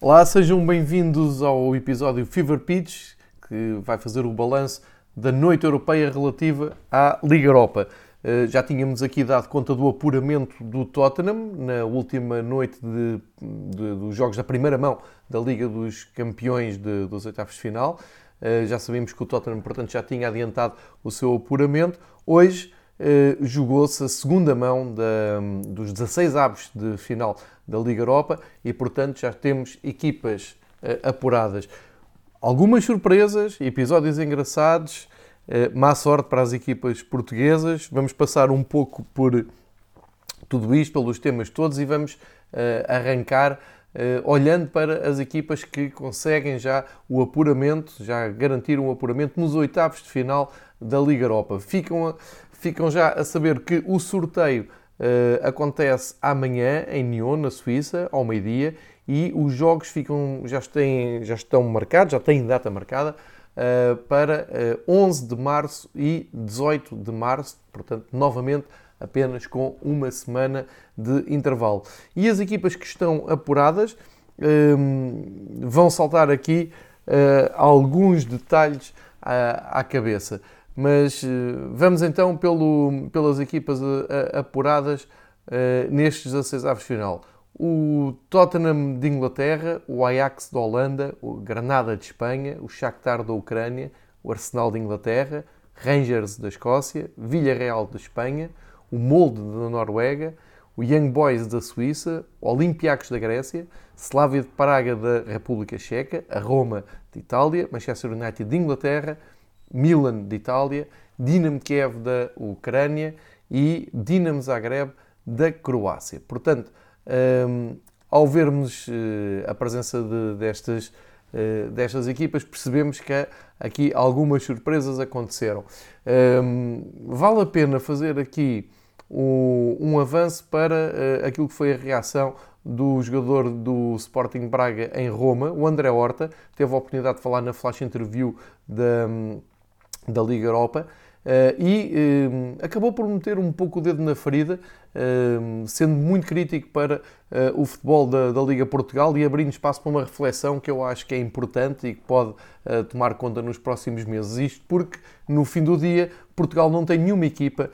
Olá, sejam bem-vindos ao episódio Fever Pitch, que vai fazer o balanço da noite europeia relativa à Liga Europa. Eh, já tínhamos aqui dado conta do apuramento do Tottenham na última noite de, de, dos jogos da primeira mão da Liga dos Campeões de, dos oitavos de final. Eh, já sabemos que o Tottenham, portanto, já tinha adiantado o seu apuramento. Hoje eh, jogou-se a segunda mão da, dos 16 aves de final da Liga Europa e, portanto, já temos equipas uh, apuradas. Algumas surpresas, episódios engraçados, uh, má sorte para as equipas portuguesas. Vamos passar um pouco por tudo isto, pelos temas todos e vamos arrancar olhando para as equipas que conseguem já o apuramento, já garantiram o apuramento nos oitavos de final da Liga Europa. Ficam, ficam já a saber que o sorteio Uh, acontece amanhã em Nyon, na Suíça, ao meio-dia, e os jogos ficam, já, têm, já estão marcados, já têm data marcada, uh, para uh, eh, 11 de março e 18 de março, portanto, novamente, apenas com uma semana de intervalo. E as equipas que estão apuradas vão saltar aqui alguns detalhes à cabeça. Mas eh, vamos então pelo, pelas equipas eh, apuradas uh, nestes 16 aves final. O Tottenham de Inglaterra, o Ajax da Holanda, o Granada de Espanha, o Shakhtar da Ucrânia, o Arsenal de Inglaterra, Rangers da Escócia, Villarreal de Espanha, o Molde da Noruega, o Young Boys da Suíça, o Olympiacos da Grécia, Slavia de Praga da República Checa, a Roma de Itália, Manchester United de Inglaterra, Milan de Itália, Dinamo Kiev da Ucrânia e Dinamo Zagreb da Croácia. Portanto, um, ao vermos uh, a presença de, destas, uh, destas equipas, percebemos que aqui algumas surpresas aconteceram. Um, vale a pena fazer aqui um, um avanço para uh, aquilo que foi a reação do jogador do Sporting Braga em Roma, o André Horta, teve a oportunidade de falar na flash interview da, hum, da Liga Europa. Uh, e uh, acabou por meter um pouco o dedo na ferida, uh, sendo muito crítico para o futebol da, da, Liga Portugal e abrindo espaço para uma reflexão que eu acho que é importante e que pode tomar conta nos próximos meses. Isto porque, no fim do dia, Portugal não tem nenhuma equipa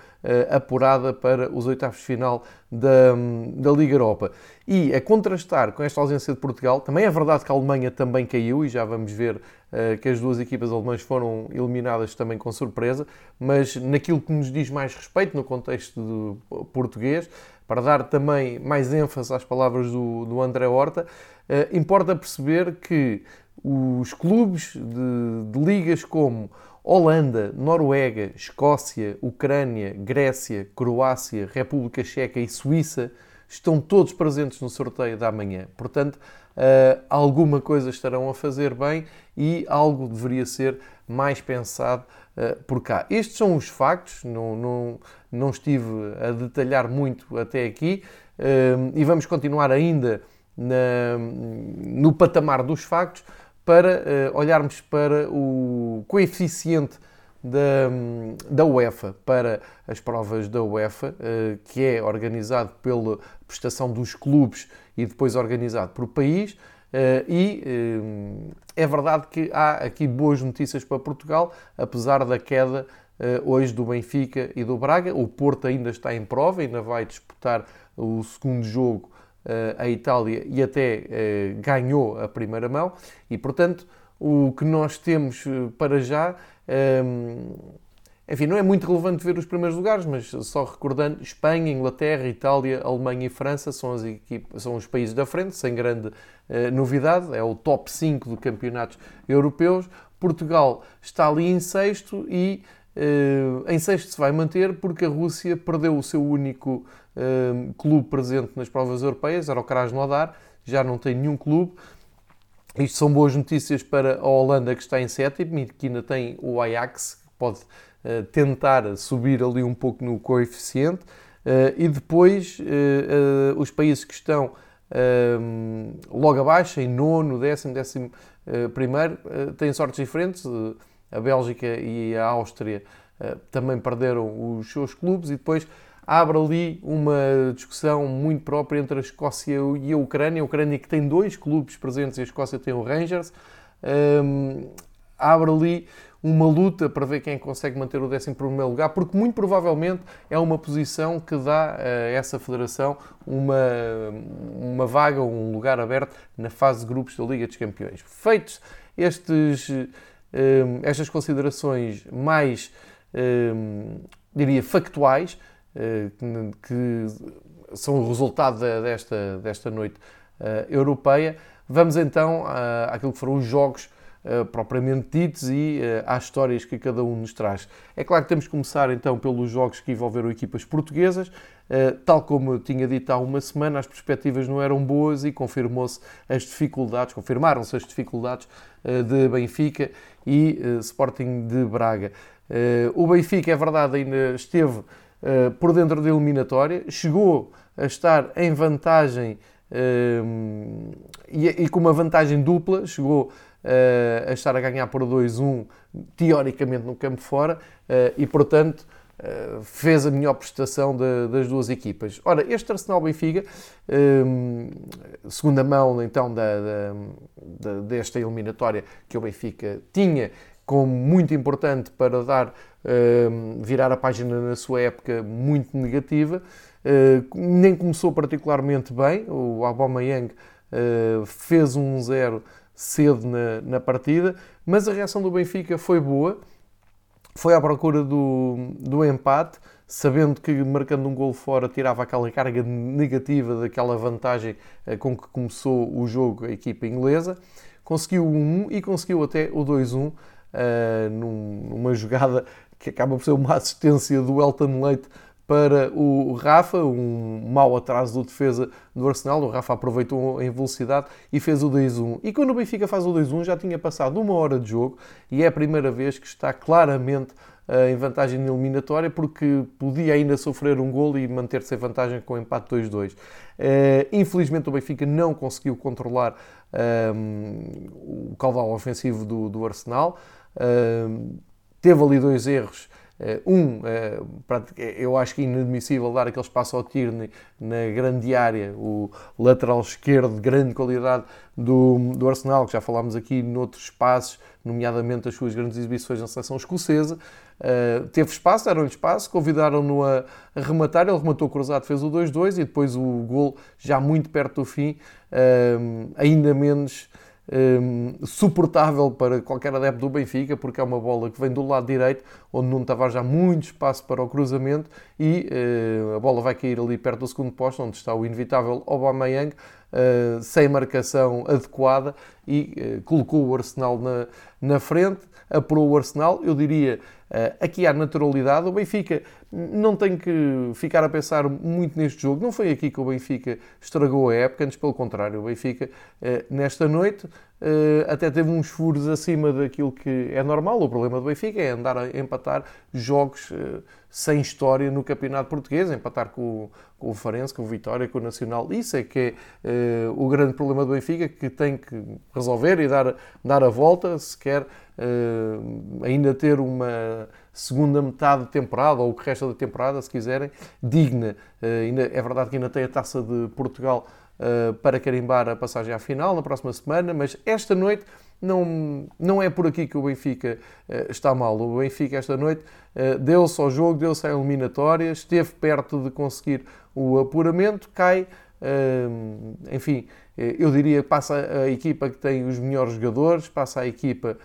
apurada para os oitavos de final da, da Liga Europa. E a contrastar com esta ausência de Portugal, também é verdade que a Alemanha também caiu e já vamos ver eh, que as duas equipas alemãs foram eliminadas também com surpresa, mas naquilo que nos diz mais respeito no contexto português, para dar também mais ênfase às palavras do, do André Horta, eh, importa perceber que os clubes de, de ligas como Holanda, Noruega, Escócia, Ucrânia, Grécia, Croácia, República Checa e Suíça estão todos presentes no sorteio da manhã. Portanto, uh, alguma coisa estarão a fazer bem e algo deveria ser mais pensado uh, por cá. Estes são os factos, não, não, não estive a detalhar muito até aqui uh, e vamos continuar ainda na, no patamar dos factos para olharmos para o coeficiente da, da UEFA para as provas da UEFA, que é organizado pela prestação dos clubes e depois organizado por país. Eh, e eh, é verdade que há aqui boas notícias para Portugal, apesar da queda eh, hoje do Benfica e do Braga. O Porto ainda está em prova, ainda vai disputar o segundo jogo a Itália e até ganhou a primeira mão. E portanto, o que nós temos para já enfim, não é muito relevante ver os primeiros lugares, mas só recordando, Espanha, Inglaterra, Itália, Alemanha e França são, as equipes, são os países da frente, sem grande novidade, é o top 5 de campeonatos europeus. Portugal está ali em sexto e em sexto se vai manter porque a Rússia perdeu o seu único uh, clube presente nas provas europeias, era o Krasnodar, já não tem nenhum clube. Isto são boas notícias para a Holanda que está em sétimo e que ainda tem o Ajax, que pode eh, tentar subir ali um pouco no coeficiente e depois os países que estão logo abaixo, em nono, décimo, décimo primeiro, têm sortes diferentes. A Bélgica e a Áustria também perderam os seus clubes e depois abre ali uma discussão muito própria entre a Escócia e a Ucrânia. A Ucrânia que tem dois clubes presentes e a Escócia tem o Rangers. Um, abre ali uma luta para ver quem consegue manter o 11 lugar, porque muito provavelmente é uma posição que dá a essa federação uma, uma vaga, um lugar aberto na fase de grupos da Liga dos Campeões. Feitos estes, estas considerações mais, diria, factuais, eh, que são o resultado desta, desta noite eh, europeia, vamos então àquilo que foram os jogos Uh, propriamente ditos e uh, às histórias que cada um nos traz. É claro que temos que começar então pelos jogos que envolveram equipas portuguesas. Uh, tal como eu tinha dito há uma semana, as perspectivas não eram boas e confirmou-se as dificuldades, confirmaram-se as dificuldades de Benfica e Sporting de Braga. o Benfica, é verdade, ainda esteve por dentro da eliminatória, chegou a estar em vantagem e, e com uma vantagem dupla, chegou a estar a ganhar por 2-1, teoricamente no campo fora, e portanto uh, fez a melhor prestação de, das duas equipas. Ora, este Arsenal-Benfica, segunda mão então da, da, desta eliminatória que o Benfica tinha como muito importante para dar virar a página na sua época muito negativa. nem começou particularmente bem. O Aubameyang fez um 0 cedo na, na partida, mas a reação do Benfica foi boa, foi à procura do, do empate, sabendo que marcando um gol fora tirava aquela carga negativa daquela vantagem eh, com que começou o jogo a equipa inglesa, conseguiu o 1 e conseguiu até o 2-1 uh, eh, numa jogada que acaba por ser uma assistência do Elton Leite para o Rafa, um mau atraso do defesa do Arsenal. O Rafa aproveitou em velocidade e fez o 2-1. E quando o Benfica faz o 2-1, já tinha passado uma hora de jogo e é a primeira vez que está claramente uh, em vantagem eliminatória porque podia ainda sofrer um gol e manter-se em vantagem com o empate 2-2. Uh, eh, infelizmente o Benfica não conseguiu controlar uh, o caudal ofensivo do, Arsenal. teve ali dois erros eh, um, eh, eu acho que é inadmissível dar aquele espaço ao Tierney na grande área, o lateral esquerdo de grande qualidade do, do Arsenal, que já falámos aqui noutros espaços, nomeadamente as suas grandes exibições na seleção escocesa. Uh, teve espaço, deram-lhe espaço, convidaram-no a, rematar, ele rematou cruzado, fez o 2-2 e depois o gol já muito perto do fim, ainda menos um, suportável para qualquer adepto do Benfica, porque é uma bola que vem do lado direito, onde não estava já muito espaço para o cruzamento e uh, a bola vai cair ali perto do segundo posto, onde está o inevitável Aubameyang, uh, sem marcação adequada e uh, colocou o Arsenal na, na frente, apurou o Arsenal, eu diria aqui há naturalidade, o Benfica não tem que ficar a pensar muito neste jogo. Não foi aqui que o Benfica estragou a época, antes pelo contrário, o Benfica nesta noite até teve uns furos acima daquilo que é normal. O problema do Benfica é andar a empatar jogos sem história no campeonato português, empatar com, com o Farense, com o Vitória, com o Nacional. Isso é que é o grande problema do Benfica, que tem que resolver e dar, dar a volta se quer uh, ainda ter uma segunda metade de temporada, ou o que resta da temporada, se quiserem, digna. Uh, ainda, é verdade que ainda tem a Taça de Portugal para carimbar a passagem à final na próxima semana, mas esta noite não, não é por aqui que o Benfica uh, está mal. O Benfica esta noite uh, deu-se ao jogo, deu-se à eliminatória, esteve perto de conseguir o apuramento, cai, uh, enfim, eu diria passa a equipa que tem os melhores jogadores, passa a equipa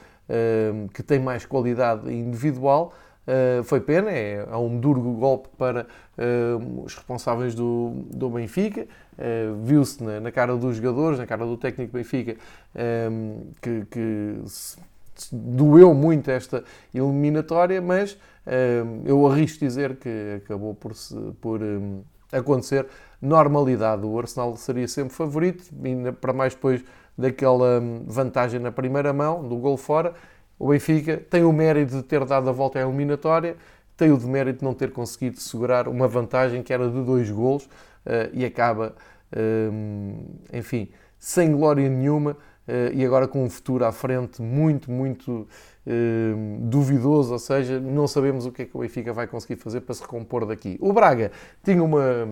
que tem mais qualidade individual. Uh, foi pena, é, um duro golpe para uh, os responsáveis do, do Benfica. Uh, Viu-se na, na, cara dos jogadores, na cara do técnico Benfica, um, que, que se, doeu muito esta eliminatória, mas eu arrisco dizer que acabou por, se, por acontecer normalidade. O Arsenal seria sempre favorito, ainda para mais depois daquela hum, vantagem na primeira mão, do gol fora. O Benfica tem o mérito de ter dado a volta à eliminatória, tem o demérito de não ter conseguido segurar uma vantagem que era de dois golos uh, e acaba, uh, enfim, sem glória nenhuma, e agora com um futuro à frente muito, muito duvidoso, ou seja, não sabemos o que é que o Benfica vai conseguir fazer para se recompor daqui. O Braga tinha uma,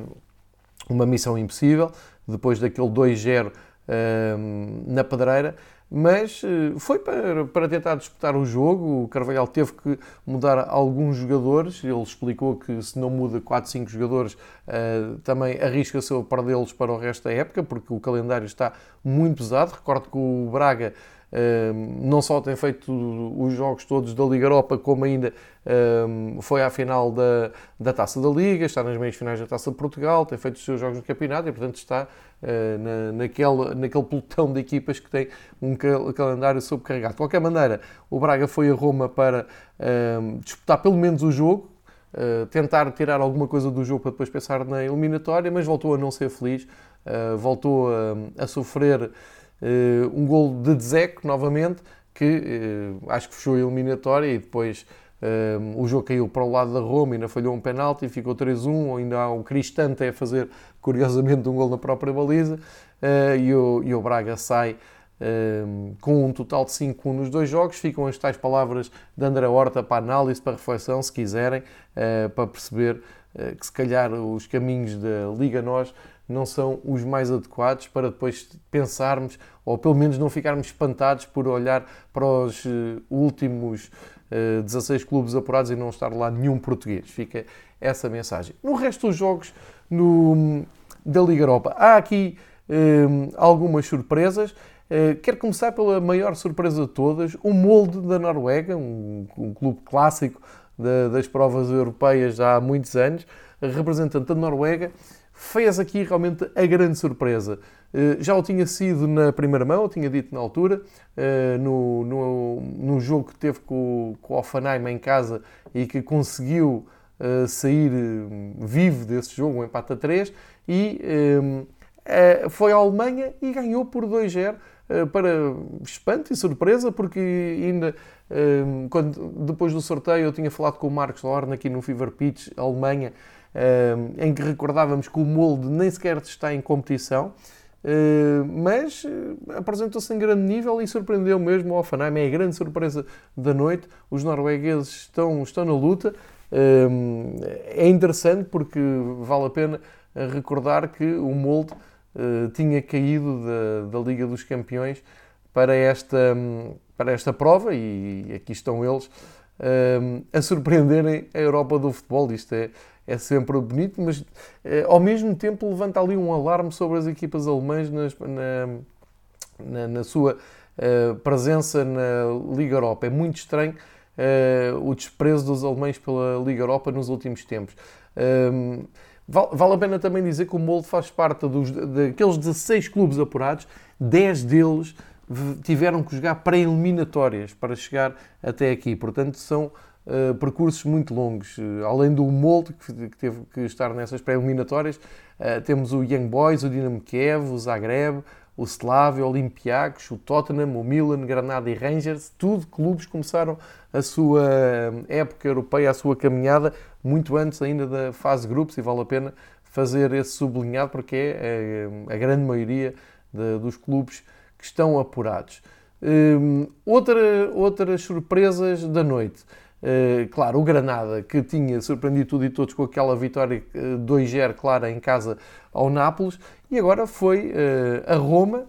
uma missão impossível, depois daquele 2-0 na pedreira, mas eh, foi para, para tentar disputar o jogo. O Carvalhal teve que mudar alguns jogadores. Ele explicou que se não muda 4, 5 jogadores, eh, também arrisca-se a perdê-los para o resto da época, porque o calendário está muito pesado. Recordo que o Braga não só tem feito os jogos todos da Liga Europa, como ainda foi à final da, da Taça da Liga, está nas meias finais da Taça de Portugal, tem feito os seus jogos no campeonato e, portanto, está ah, na, naquele, naquele pelotão de equipas que tem um calendário sobrecarregado. De qualquer maneira, o Braga foi a Roma para disputar pelo menos o jogo, Uh, tentar tirar alguma coisa do jogo para depois pensar na eliminatória, mas voltou a não ser feliz, uh, voltou a, a sofrer um gol de Dzeko, novamente, que uh, acho que fechou a eliminatória e depois uh, o jogo caiu para o lado da Roma, ainda falhou um penalti e ficou 3-1, ainda há o Cristante a fazer, curiosamente, um gol na própria baliza e o, e, o, Braga sai com um total de 5-1 nos dois jogos. Ficam as tais palavras de André Horta para análise, para reflexão, se quiserem, para perceber que se calhar os caminhos da Liga Nós não são os mais adequados para depois pensarmos, ou pelo menos não ficarmos espantados por olhar para os uh, últimos uh, eh, 16 clubes apurados e não estar lá nenhum português. Fica essa mensagem. No resto dos jogos no, da Liga Europa, há aqui eh, algumas surpresas. Uh, quero começar pela maior surpresa de todas, o molde da Noruega, um, um clube clássico das provas europeias já há muitos anos, representante da Noruega, fez aqui realmente a grande surpresa. Eh, já o tinha sido na primeira mão, eu tinha dito na altura, eh, no, no, no jogo que teve com, com o Offenheim em casa e que conseguiu eh, sair vivo desse jogo, um empate a 3, e foi à Alemanha e ganhou por 2-0 para espanto e surpresa, porque ainda quando, depois do sorteio eu tinha falado com o Marcos Lorna aqui no Fever Pitch, Alemanha, em que recordávamos que o molde nem sequer está em competição, mas eh, apresentou-se em grande nível e surpreendeu mesmo o Offenheim. É a grande surpresa da noite. Os noruegueses estão, estão na luta. É interessante porque vale a pena recordar que o molde eh, tinha caído da, da Liga dos Campeões para esta, para esta prova e aqui estão eles a surpreenderem a Europa do futebol. Isto é, é sempre bonito, mas eh, ao mesmo tempo levanta ali um alarme sobre as equipas alemãs nas, na, na, na, sua uh, presença na Liga Europa. É muito estranho uh, o desprezo dos alemães pela Liga Europa nos últimos tempos. Um, vale, vale, a pena também dizer que o Molde faz parte dos, daqueles 16 clubes apurados, 10 deles tiveram que jogar pré-eliminatórias para chegar até aqui. Portanto, são uh, percursos muito longos. Uh, além do molde que, que, teve que estar nessas pré-eliminatórias, uh, temos o Young Boys, o Dinamo Kiev, o Zagreb, o Slavia, o Olympiacos, o Tottenham, o Milan, Granada e Rangers, tudo clubes começaram a sua época europeia, a sua caminhada, muito antes ainda da fase grupos e vale a pena fazer esse sublinhado porque é a, grande maioria de, dos clubes que estão apurados. Um, outra, outras surpresas da noite. Uh, claro, o Granada, que tinha surpreendido tudo e todos com aquela vitória uh, 2-0 clara em casa ao Nápoles, e agora foi uh, a Roma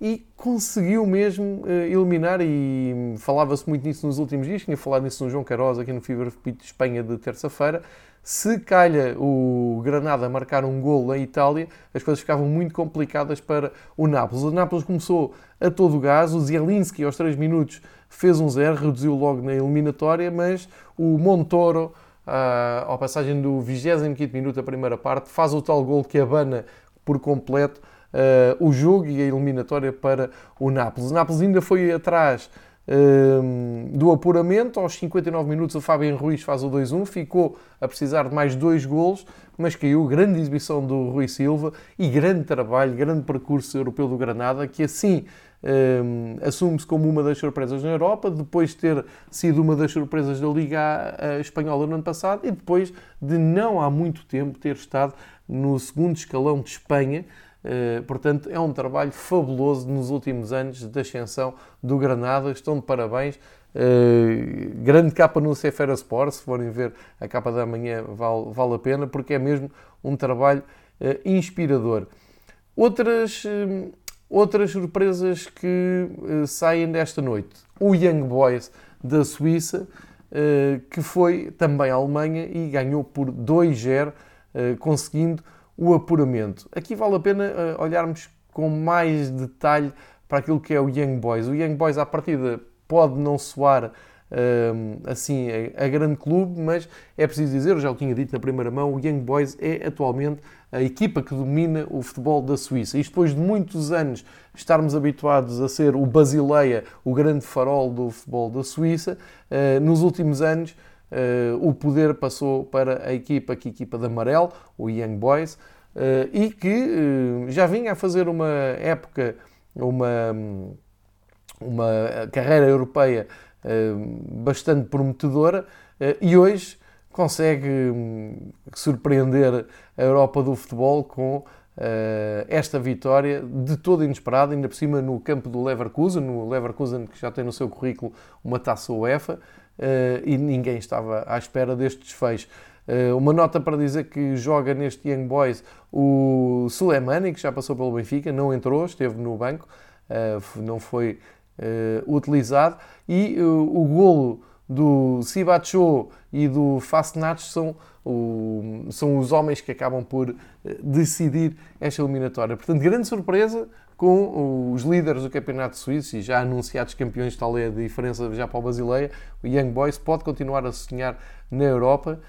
e conseguiu mesmo uh, eliminar, e falava-se muito nisso nos últimos dias, tinha falado nisso no João Carosa aqui no Fever Pitch de Espanha de terça-feira, se calha o Granada marcar um gol na Itália, as coisas ficavam muito complicadas para o Nápoles. O Nápoles começou a todo gás, o Zielinski aos 3 minutos fez um zero, reduziu logo na eliminatória, mas o Montoro, ah, à passagem do 25 minuto da primeira parte, faz o tal gol que abana por completo o jogo e a eliminatória para o Nápoles. O Nápoles ainda foi atrás do apuramento. Aos 59 minutos, o Fábio Ruiz faz o 2-1, ficou a precisar de mais dois golos, mas caiu. Grande exibição do Rui Silva e grande trabalho, grande percurso europeu do Granada, que assim um, assume-se como uma das surpresas na Europa, depois de ter sido uma das surpresas da Liga Espanhola no ano passado e depois de não há muito tempo ter estado no segundo escalão de Espanha portanto, é um trabalho fabuloso nos últimos anos de ascensão do Granada. Estão de parabéns. Uh, grande capa no Cefera Sport, se forem ver a capa da manhã, vale, vale a pena, porque é mesmo um trabalho uh, inspirador. Outras, outras surpresas que saem desta noite. O Young Boys da Suíça, que foi também à Alemanha e ganhou por 2-0, conseguindo o apuramento. Aqui vale a pena olharmos com mais detalhe para aquilo que é o Young Boys. O Young Boys, à partida, pode não soar hum, assim a, grande clube, mas é preciso dizer, já o tinha dito na primeira mão, o Young Boys é atualmente a equipa que domina o futebol da Suíça. Isto depois de muitos anos estarmos habituados a ser o Basileia, o grande farol do futebol da Suíça, uh, nos últimos anos o poder passou para a equipa, que equipa de amarelo, o Young Boys, uh, e que já vinha a fazer uma época, uma uma carreira europeia eh, bastante prometedora eh, e hoje consegue hum, surpreender a Europa do futebol com esta vitória de todo inesperada, ainda por cima no campo do Leverkusen, no Leverkusen que já tem no seu currículo uma taça UEFA, e ninguém estava à espera deste desfecho. Uh, uma nota para dizer que joga neste Young Boys o Suleimani, que já passou pelo Benfica, não entrou, esteve no banco, não foi utilizado e o golo do Sibacho e do Fasnach são, são os homens que acabam por decidir esta eliminatória. Portanto, grande surpresa com os líderes do Campeonato Suíço e já anunciados campeões, tal é a diferença já para o Basileia, o Young Boys pode continuar a sonhar na Europa,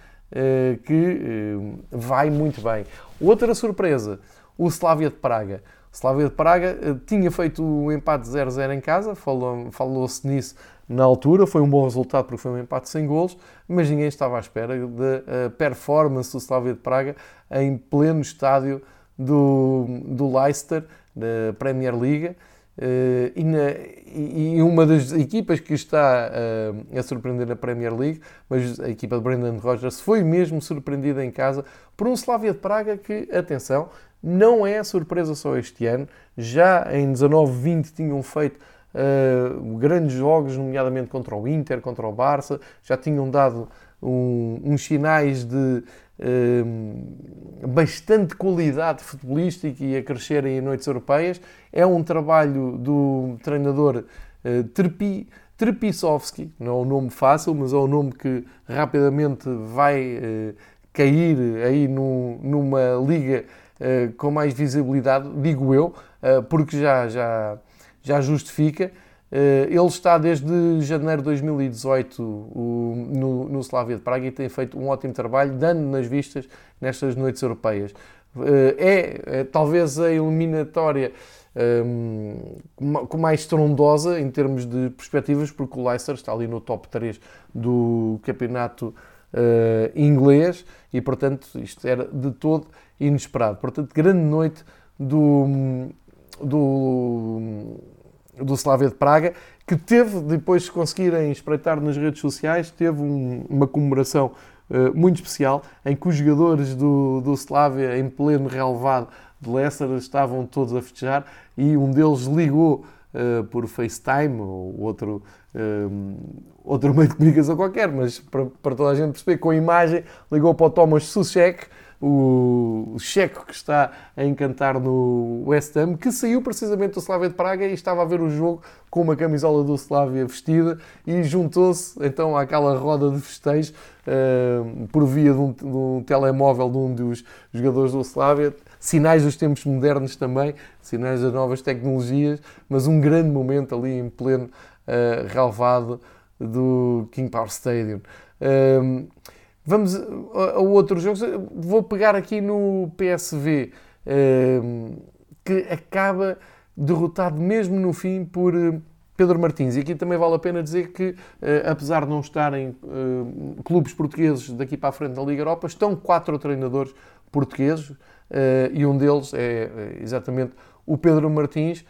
que vai muito bem. Outra surpresa, o Slavia de Praga. Slavia de Praga eh, tinha feito o empate 0-0 em casa, falou-se nisso na altura, foi um bom resultado porque foi um empate sem golos, mas ninguém estava à espera da eh, performance do Slavia de Praga em pleno estádio do, do Leicester, da Premier League. Uh, e, na, e, uma das equipas que está uh, a surpreender na Premier League, mas a equipa de Brendan Rodgers foi mesmo surpreendida em casa por um Slavia de Praga que, atenção, não é surpresa só este ano, já em 19-20 tinham feito uh, grandes jogos, nomeadamente contra o Inter, contra o Barça, já tinham dado um, uns sinais de bastante qualidade futebolística e a crescerem em noites europeias. É um trabalho do treinador Trepi, Trepisovski, não é um nome fácil, mas é um nome que rapidamente vai uh, cair aí numa liga uh, com mais visibilidade, digo eu, porque já, já, já justifica. Uh, ele está desde janeiro de 2018 o, no, no Slavia de Praga e tem feito um ótimo trabalho, dando nas vistas nestas noites europeias. É, é, talvez a eliminatória um, com mais estrondosa em termos de perspectivas, porque o Leicester está ali no top 3 do campeonato uh, inglês e, portanto, isto era de todo inesperado. Portanto, grande noite do, do, do Slavia de Praga, que teve, depois de conseguirem espreitar nas redes sociais, teve um, uma comemoração uh, muito especial, em que os jogadores do, do Slavia, em pleno relevado de Leicester, estavam todos a festejar e um deles ligou uh, por FaceTime ou outro, um, outro meio de comunicação qualquer, mas para, para, toda a gente perceber, com a imagem, ligou para o Thomas Suchek, o checo que está a encantar no West Ham, que saiu precisamente do Slavia de Praga e estava a ver o jogo com uma camisola do Slavia vestida e juntou-se então àquela roda de festejos uh, por via de um, de um, telemóvel de um dos jogadores do Slavia. Sinais dos tempos modernos também, sinais das novas tecnologias, mas um grande momento ali em pleno uh, do King Power Stadium. Uh, vamos a, outros jogos. Vou pegar aqui no PSV, uh, que acaba derrotado mesmo no fim por Pedro Martins. E aqui também vale a pena dizer que, apesar de não estarem clubes portugueses daqui para a frente da Liga Europa, estão quatro treinadores portugueses e um deles é exatamente o Pedro Martins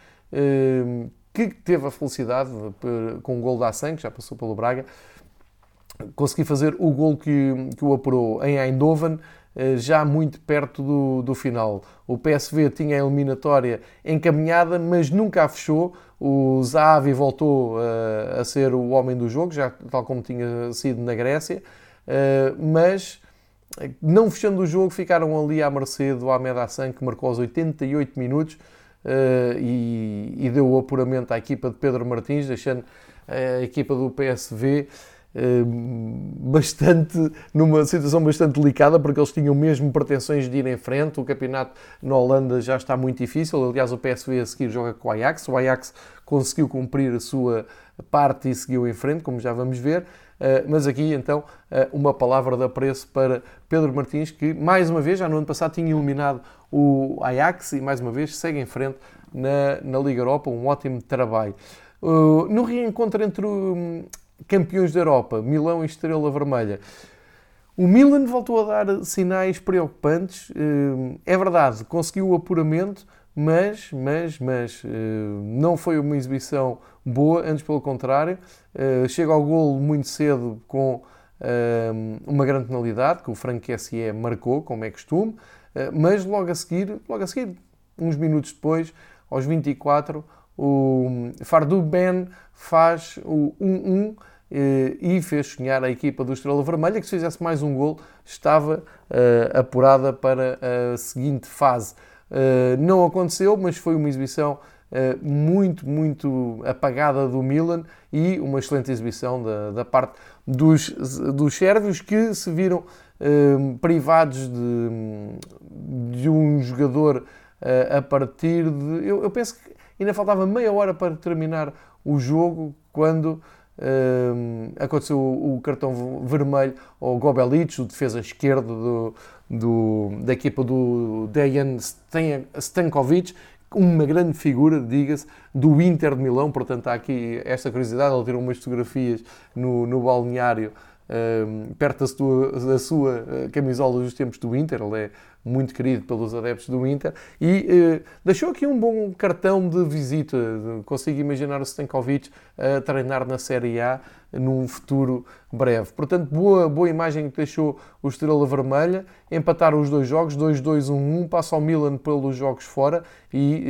que teve a felicidade, com o gol da Assen, que já passou pelo Braga, conseguir fazer o gol que, que o apurou em Eindhoven, já muito perto do, do final. O PSV tinha a eliminatória encaminhada, mas nunca a fechou. O Zahavi voltou a ser o homem do jogo, já tal como tinha sido na Grécia, mas não fechando o jogo, ficaram ali à mercê do Ahmed Hassan, que marcou aos 88 minutos e, e deu o apuramento à equipa de Pedro Martins, deixando a equipa do PSV bastante, numa situação bastante delicada, porque eles tinham mesmo pretensões de ir em frente. O campeonato na Holanda já está muito difícil. Aliás, o PSV a seguir joga com o Ajax. O Ajax conseguiu cumprir a sua parte e seguiu em frente, como já vamos ver. Eh, mas aqui então eh, uma palavra de apreço para Pedro Martins, que mais uma vez, já no ano passado, tinha eliminado o Ajax e mais uma vez segue em frente na, na Liga Europa. Um ótimo trabalho. Uh, no reencontro entre campeões da Europa, Milão e Estrela Vermelha. O Milan voltou a dar sinais preocupantes. Eh, é verdade, conseguiu o apuramento, mas, mas, mas eh, não foi uma exibição boa, antes pelo contrário. Eh, chega ao golo muito cedo com uma grande penalidade, que o Frank SE marcou, como é costume, mas logo a seguir, logo a seguir, uns minutos depois, aos 24, o Fardu Ben faz o 1-1 eh, e fez sonhar a equipa do Estrela Vermelha que se fizesse mais um gol estava uh, apurada para a seguinte fase. Uh, não aconteceu, mas foi uma exibição uh, muito, muito apagada do Milan e uma excelente exibição da, da parte dos, dos sérvios que se viram privados de, de um jogador a partir de. Eu, eu penso que ainda faltava meia hora para terminar o jogo quando uh, aconteceu o, o, cartão vermelho ao Gobelic, o defesa esquerdo do, do, da equipa do Dejan Stankovic, uma grande figura, diga-se, do Inter de Milão. Portanto, há aqui esta curiosidade. Ele tirou umas fotografias no, no balneário perto da sua, da sua eh, camisola dos tempos do Inter, ele é muito querido pelos adeptos do Inter, e uh, deixou aqui um bom cartão de visita. Consigo imaginar o Stankovic a treinar na Série A num futuro breve. Portanto, boa, boa imagem que deixou o Estrela Vermelha. Empataram os dois jogos, 2-2-1-1, passa ao Milan pelos jogos fora, e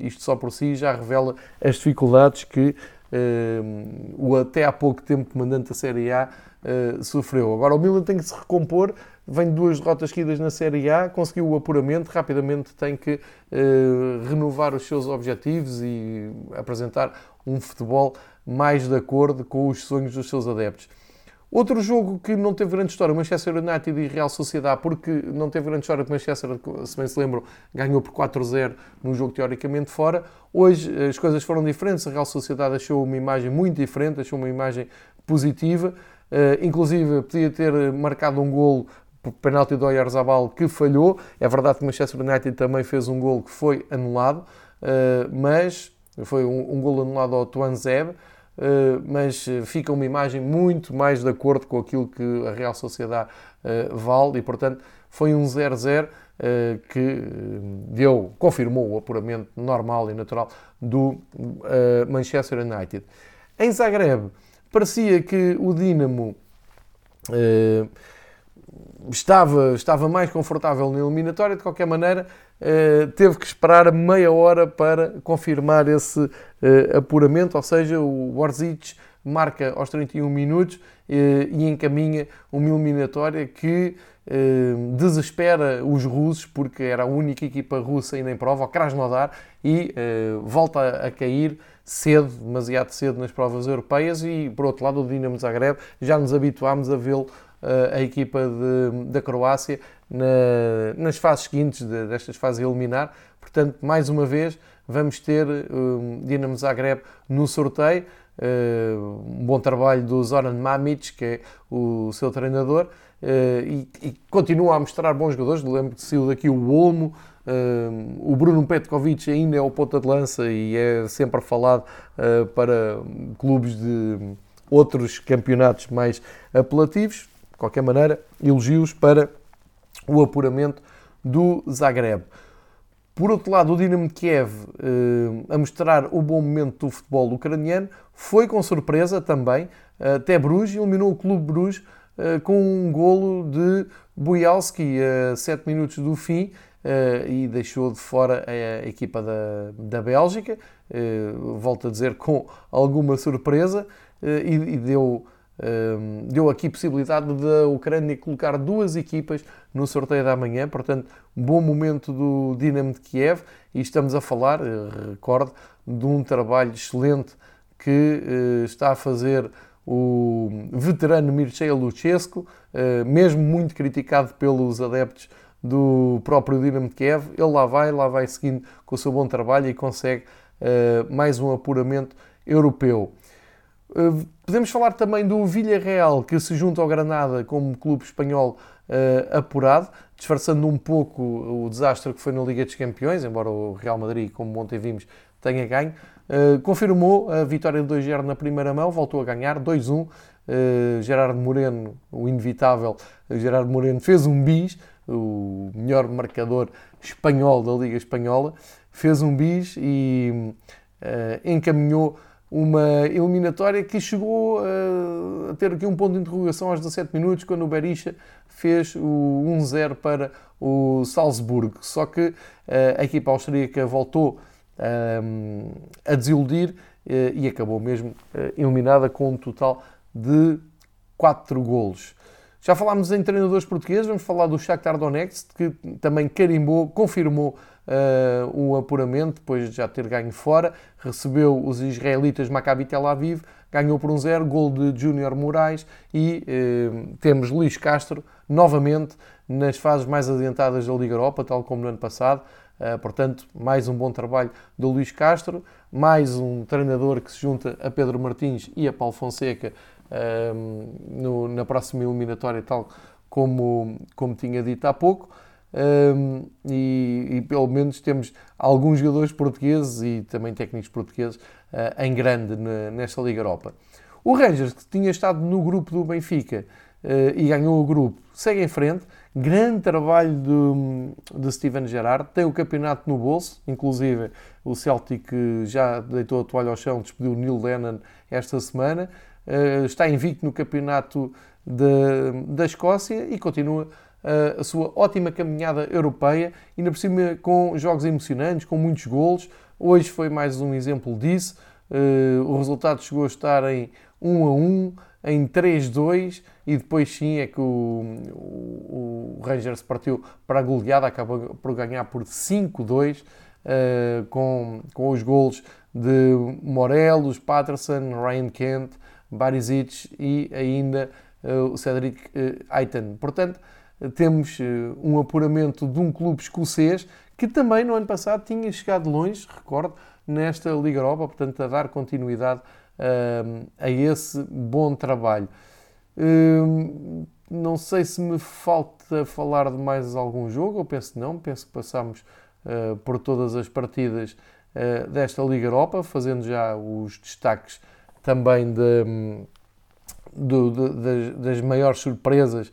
uh, isto só por si já revela as dificuldades que uh, o até há pouco tempo comandante da Série A uh, sofreu. Agora o Milan tem que se recompor, vem de duas derrotas seguidas na Série A, conseguiu o apuramento, rapidamente tem que uh, renovar os seus objetivos e apresentar um futebol mais de acordo com os sonhos dos seus adeptos. Outro jogo que não teve grande história, Manchester United e Real Sociedade, porque não teve grande história, porque Manchester, se bem se lembram, ganhou por 4-0 num jogo teoricamente fora. Hoje as coisas foram diferentes, a Real Sociedade achou uma imagem muito diferente, achou uma imagem positiva. Uh, inclusive, podia ter marcado um golo penalti do Oyarzabal que falhou. É verdade que o Manchester United também fez um golo que foi anulado, uh, mas foi um, um golo anulado ao Tuanzeb, uh, mas fica uma imagem muito mais de acordo com aquilo que a Real Sociedade uh, vale e, portanto, foi um 0-0 que deu, confirmou o apuramento normal e natural do Manchester United. Em Zagreb, parecia que o Dinamo uh, estava, estava mais confortável na eliminatória, de qualquer maneira, uh, teve que esperar meia hora para confirmar esse uh, apuramento, ou seja, o Warzic marca aos 31 minutos e encaminha uma eliminatória que desespera os russos, porque era a única equipa russa ainda em prova, o Krasnodar, e volta a cair cedo, demasiado cedo nas provas europeias e, por outro lado, o Dinamo Zagreb, já nos habituámos a vê-lo, a equipa de, da Croácia, na, nas fases seguintes de, destas fases a eliminar. Portanto, mais uma vez, vamos ter um, Dinamo Zagreb no sorteio. Uh, um bom trabalho do Zoran Mamic, que é o seu treinador, uh, e, e, continua a mostrar bons jogadores. Lembro que saiu daqui o Olmo, Uh, o Bruno Petkovic ainda é o ponta de lança e é sempre falado para clubes de outros campeonatos mais apelativos. De qualquer maneira, elogios para o apuramento do Zagreb. Por outro lado, o Dinamo Kiev, uh, a mostrar o bom momento do futebol ucraniano, foi com surpresa também até Bruges, eliminou o Clube Bruges com um golo de Bujalski a 7 minutos do fim e deixou de fora a equipa da, da Bélgica, volto a dizer com alguma surpresa, e, deu deu aqui possibilidade da Ucrânia colocar duas equipas no sorteio da manhã, portanto, um bom momento do Dinamo de Kiev. E estamos a falar, eh, recordo, de um trabalho excelente que uh, está a fazer o veterano Mircea Lucescu, uh, mesmo muito criticado pelos adeptos do próprio Dinamo de Kiev, ele lá vai, lá vai seguindo com o seu bom trabalho e consegue uh, mais um apuramento europeu. Eh, podemos falar também do Villarreal, que se junta ao Granada como clube espanhol uh, apurado, disfarçando um pouco o desastre que foi na Liga dos Campeões, embora o Real Madrid, como ontem vimos, tenha ganho. Uh, confirmou a vitória de 2-0 na primeira mão, voltou a ganhar 2-1. Uh, Gerardo Moreno, o inevitável Gerardo Moreno, fez um bis, o melhor marcador espanhol da Liga Espanhola, fez um bis e encaminhou uma eliminatória que chegou uh, a ter aqui um ponto de interrogação aos 17 minutos, quando o Berisha fez o 1-0 para o Salzburgo. Só que uh, a equipa austríaca voltou uh, a desiludir e acabou mesmo eliminada com um total de 4 golos. Já falámos em treinadores portugueses, vamos falar do Shakhtar Donetsk, que também carimbou, confirmou uh, um apuramento, depois de já ter ganho fora, recebeu os israelitas Maccabi Tel Aviv, ganhou por um zero, gol de Júnior Moraes e uh, temos Luís Castro novamente nas fases mais adiantadas da Liga Europa, tal como no ano passado. Uh, portanto, mais um bom trabalho do Luís Castro, mais um treinador que se junta a Pedro Martins e a Paulo Fonseca no, na próxima eliminatória, tal como, como tinha dito há pouco um, e, e, pelo menos temos alguns jogadores portugueses e também técnicos portugueses uh, em grande na, nesta Liga Europa. O Rangers, que tinha estado no grupo do Benfica uh, e ganhou o grupo, segue em frente. Grande trabalho de, de Steven Gerrard, tem o campeonato no bolso, inclusive o Celtic já deitou a toalha ao chão, despediu Neil Lennon esta semana, uh, está invicto no campeonato de, da Escócia e continua a sua ótima caminhada europeia, ainda por cima com jogos emocionantes, com muitos golos. Hoje foi mais um exemplo disso. Eh, o resultado chegou a estar em 1 a 1, em 3-2 e depois sim é que o, o, o Rangers partiu para a goleada, acabou por ganhar por 5-2 uh, eh, com, com os golos de Morelos, Patterson, Ryan Kent, Barisic e ainda uh, o Cedric uh, Aiton. Portanto, temos eh, um apuramento de um clube escocês que também no ano passado tinha chegado longe, recordo, nesta Liga Europa, portanto, a dar continuidade uh, a esse bom trabalho. Uh, não sei se me falta falar de mais algum jogo, eu penso que não, penso que passamos uh, por todas as partidas desta Liga Europa, fazendo já os destaques também de, de, de, das, das maiores surpresas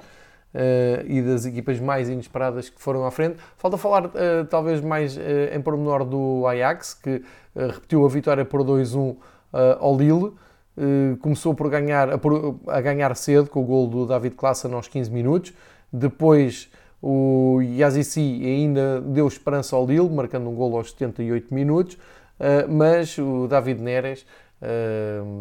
Uh, e das equipas mais inesperadas que foram à frente. Falta falar uh, talvez mais uh, em pormenor do Ajax, que repetiu a vitória por 2-1 ao Lille. começou por ganhar, a, por, a, ganhar cedo com o gol do David Klaassen aos 15 minutos. Depois o Yazici ainda deu esperança ao Lille, marcando um gol aos 78 minutos. mas o David Neres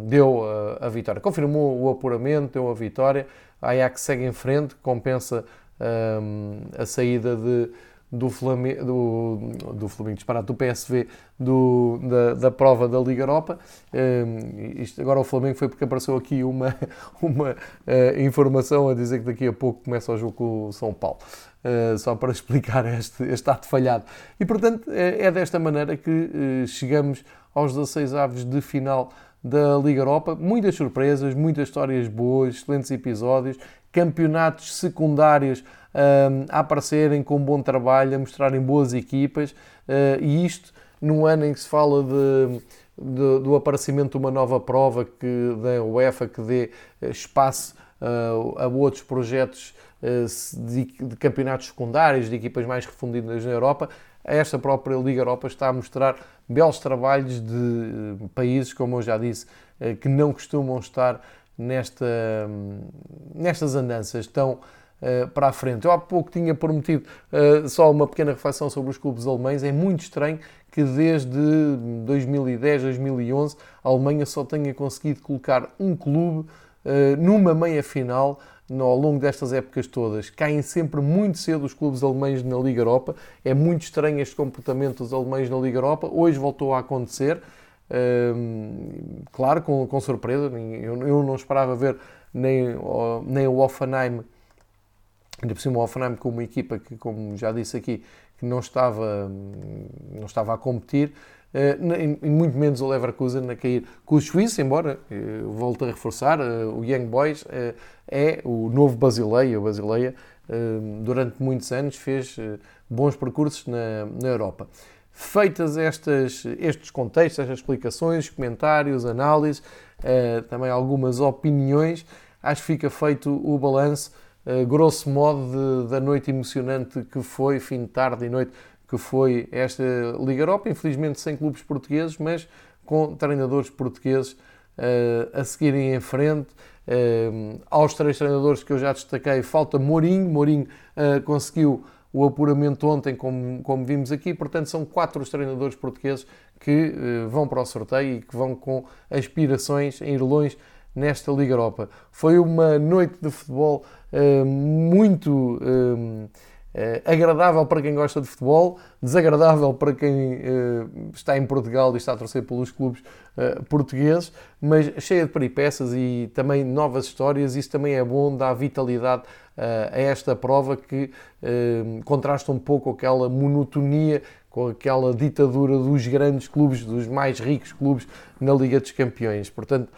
deu a, a vitória. Confirmou o apuramento, deu a vitória Ajax segue em frente, compensa um, a saída de, do Flamengo, do, do Flamengo disparado, do PSV do, da, da prova da Liga Europa. Um, isto, agora o Flamengo foi porque apareceu aqui uma, uma uh, informação a dizer que daqui a pouco começa o jogo com o São Paulo. Uh, só para explicar este, este ato falhado. E portanto é, é desta maneira que uh, chegamos aos 16 aves de final da Liga Europa. Muitas surpresas, muitas histórias boas, excelentes episódios, campeonatos secundários um, a aparecerem com bom trabalho, a mostrarem boas equipas, uh, e isto num ano em que se fala de, de, do aparecimento de uma nova prova que da UEFA que dê eh, espaço uh, a outros projetos uh, de, de campeonatos secundários, de equipas mais refundidas na Europa, esta própria Liga Europa está a mostrar belos trabalhos de eh, países, como eu já disse, eh, que não costumam estar nesta, nestas andanças tão uh, para a frente. Eu há pouco tinha prometido só uma pequena reflexão sobre os clubes alemães. É muito estranho que desde 2010, 2011, a Alemanha só tenha conseguido colocar um clube numa meia final no, ao longo destas épocas todas. Caem sempre muito cedo os clubes alemães na Liga Europa. É muito estranho este comportamento dos alemães na Liga Europa. Hoje voltou a acontecer. Uh, claro, com, com surpresa. Eu, eu, não esperava ver nem, nem o Offenheim, ainda por cima o Offenheim com uma equipa que, como já disse aqui, que não estava, não estava a competir. Uh, e muito menos o Leverkusen a cair com os suíços, embora, uh, volto a reforçar, uh, o Young Boys é o novo Basileia. O Basileia, durante muitos anos, fez bons percursos na, na Europa. Feitas estas, estes contextos, estas explicações, comentários, análises, também algumas opiniões, acho que fica feito o balanço, grosso modo, de, da noite emocionante que foi, fim de tarde e noite, que foi esta Liga Europa, infelizmente sem clubes portugueses, mas com treinadores portugueses uh, a seguirem em frente. Uh, aos três treinadores que eu já destaquei, falta Mourinho. Mourinho uh, conseguiu o apuramento ontem, como, como vimos aqui, portanto, são quatro os treinadores portugueses que vão para o sorteio e que vão com aspirações em ir longe nesta Liga Europa. Foi uma noite de futebol muito Uh, agradável para quem gosta de futebol, desagradável para quem uh, está em Portugal e está a torcer pelos clubes uh, portugueses, mas cheia de peripécias e também novas histórias. Isso também é bom, dá vitalidade a esta prova que contrasta um pouco aquela monotonia com aquela ditadura dos grandes clubes, dos mais ricos clubes na Liga dos Campeões. Portanto,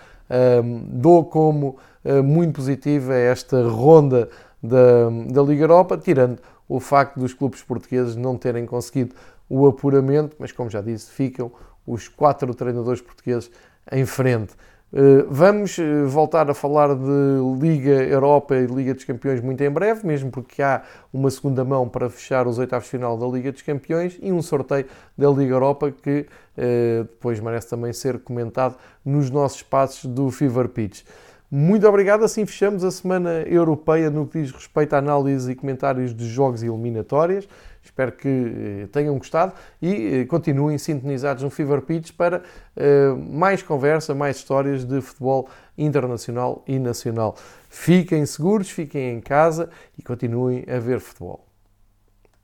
dou como muito positiva esta ronda da, da Liga Europa, tirando o facto dos clubes portugueses não terem conseguido o apuramento, mas como já disse, ficam os quatro treinadores portugueses em frente. Eh, vamos eh, voltar a falar de Liga Europa e Liga dos Campeões muito em breve, mesmo porque há uma segunda mão para fechar os oitavos de final da Liga dos Campeões e um sorteio da Liga Europa que eh, depois merece também ser comentado nos nossos espaços do Fever Pitch. Muito obrigado. Assim fechamos a Semana Europeia no que diz respeito à análise e comentários de jogos e eliminatórias. Espero que eh, tenham gostado e eh, continuem sintonizados no Fever Pitch para eh, mais conversa, mais histórias de futebol internacional e nacional. Fiquem seguros, fiquem em casa e continuem a ver futebol.